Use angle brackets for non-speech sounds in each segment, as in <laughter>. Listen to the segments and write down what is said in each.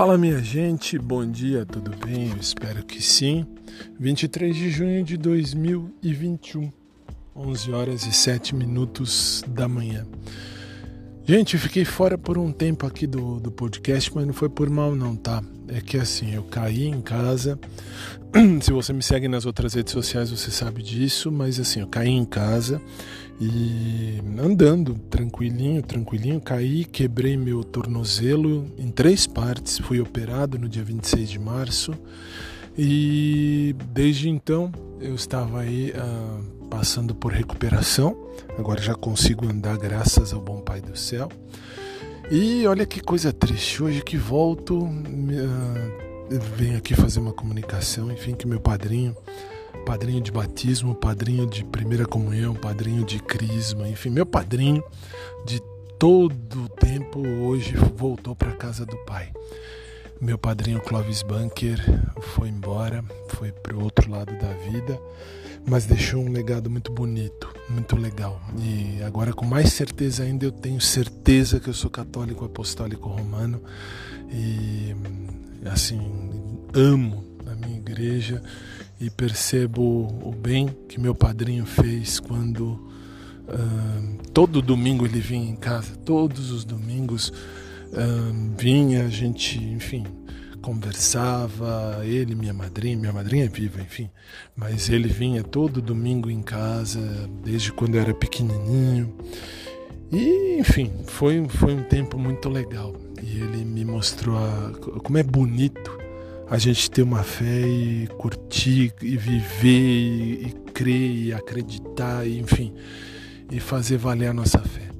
Fala minha gente, bom dia, tudo bem? Eu espero que sim. 23 de junho de 2021, 11 horas e 7 minutos da manhã. Gente, eu fiquei fora por um tempo aqui do, do podcast, mas não foi por mal não, tá? É que assim, eu caí em casa. <clears throat> Se você me segue nas outras redes sociais, você sabe disso, mas assim, eu caí em casa e andando tranquilinho, tranquilinho, caí, quebrei meu tornozelo em três partes, fui operado no dia 26 de março e desde então eu estava aí uh, passando por recuperação, agora já consigo andar graças ao bom Pai do céu. E olha que coisa triste, hoje que volto, uh, venho aqui fazer uma comunicação, enfim, que meu padrinho padrinho de batismo, padrinho de primeira comunhão, padrinho de crisma, enfim, meu padrinho de todo o tempo hoje voltou para casa do pai. Meu padrinho Clovis Bunker foi embora, foi para o outro lado da vida, mas deixou um legado muito bonito, muito legal. E agora, com mais certeza ainda, eu tenho certeza que eu sou católico apostólico romano e, assim, amo a minha igreja e percebo o bem que meu padrinho fez quando todo domingo ele vinha em casa, todos os domingos vinha, a gente, enfim, conversava, ele, minha madrinha, minha madrinha é viva, enfim, mas ele vinha todo domingo em casa, desde quando eu era pequenininho. E, enfim, foi, foi um tempo muito legal. E ele me mostrou a, como é bonito a gente ter uma fé e curtir e viver e, crer e acreditar, e, enfim, e fazer valer a nossa fé.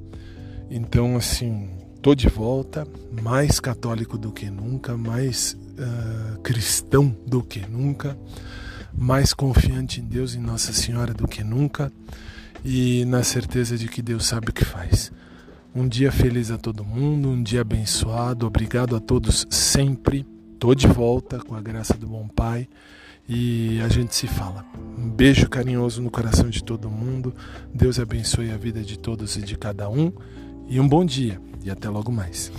Então, assim, tô de volta, mais católico do que nunca, mais uh, cristão do que nunca, mais confiante em Deus e Nossa Senhora do que nunca e na certeza de que Deus sabe o que faz. Um dia feliz a todo mundo, um dia abençoado, obrigado a todos sempre. Tô de volta com a graça do bom Pai e a gente se fala. Um beijo carinhoso no coração de todo mundo. Deus abençoe a vida de todos e de cada um. E um bom dia e até logo mais.